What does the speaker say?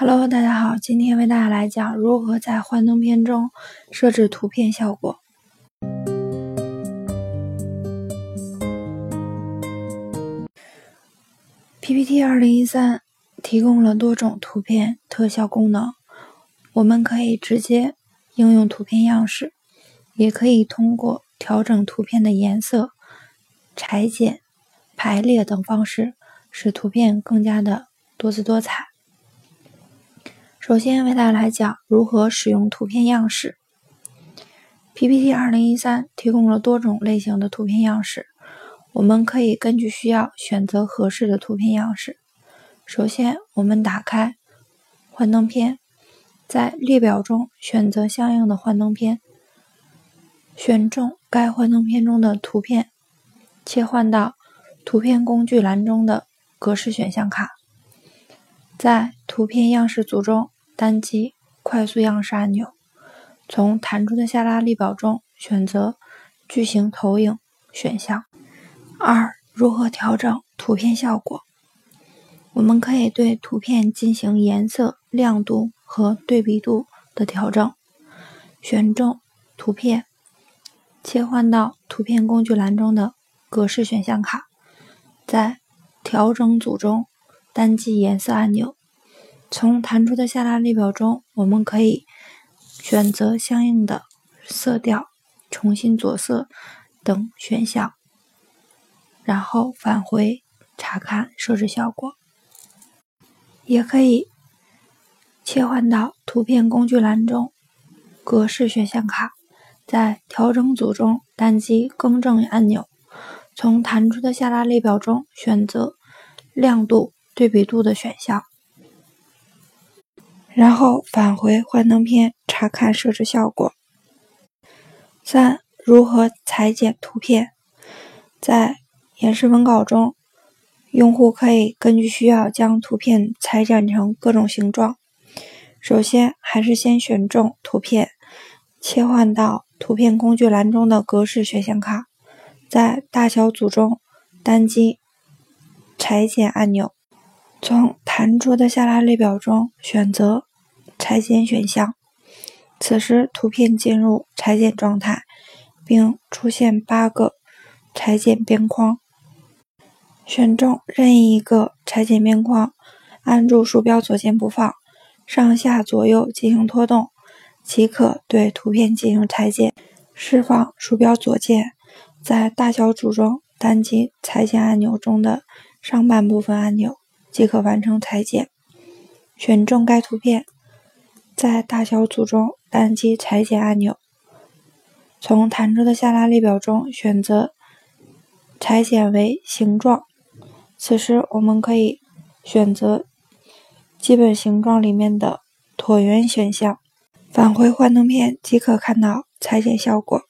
Hello，大家好，今天为大家来讲如何在幻灯片中设置图片效果。PPT 二零一三提供了多种图片特效功能，我们可以直接应用图片样式，也可以通过调整图片的颜色、裁剪、排列等方式，使图片更加的多姿多彩。首先为大家来讲如何使用图片样式。PPT 二零一三提供了多种类型的图片样式，我们可以根据需要选择合适的图片样式。首先，我们打开幻灯片，在列表中选择相应的幻灯片，选中该幻灯片中的图片，切换到图片工具栏中的格式选项卡，在图片样式组中。单击快速样式按钮，从弹出的下拉列表中选择巨型投影选项。二、如何调整图片效果？我们可以对图片进行颜色、亮度和对比度的调整。选中图片，切换到图片工具栏中的格式选项卡，在调整组中单击颜色按钮。从弹出的下拉列表中，我们可以选择相应的色调、重新着色等选项，然后返回查看设置效果。也可以切换到图片工具栏中格式选项卡，在调整组中单击更正按钮，从弹出的下拉列表中选择亮度、对比度的选项。然后返回幻灯片查看设置效果。三、如何裁剪图片？在演示文稿中，用户可以根据需要将图片裁剪成各种形状。首先，还是先选中图片，切换到图片工具栏中的格式选项卡，在大小组中单击裁剪按钮，从弹出的下拉列表中选择。裁剪选项，此时图片进入裁剪状态，并出现八个裁剪边框。选中任意一个裁剪边框，按住鼠标左键不放，上下左右进行拖动，即可对图片进行裁剪。释放鼠标左键，在大小组中单击裁剪按钮中的上半部分按钮，即可完成裁剪。选中该图片。在大小组中单击裁剪按钮，从弹出的下拉列表中选择裁剪为形状。此时我们可以选择基本形状里面的椭圆选项，返回幻灯片即可看到裁剪效果。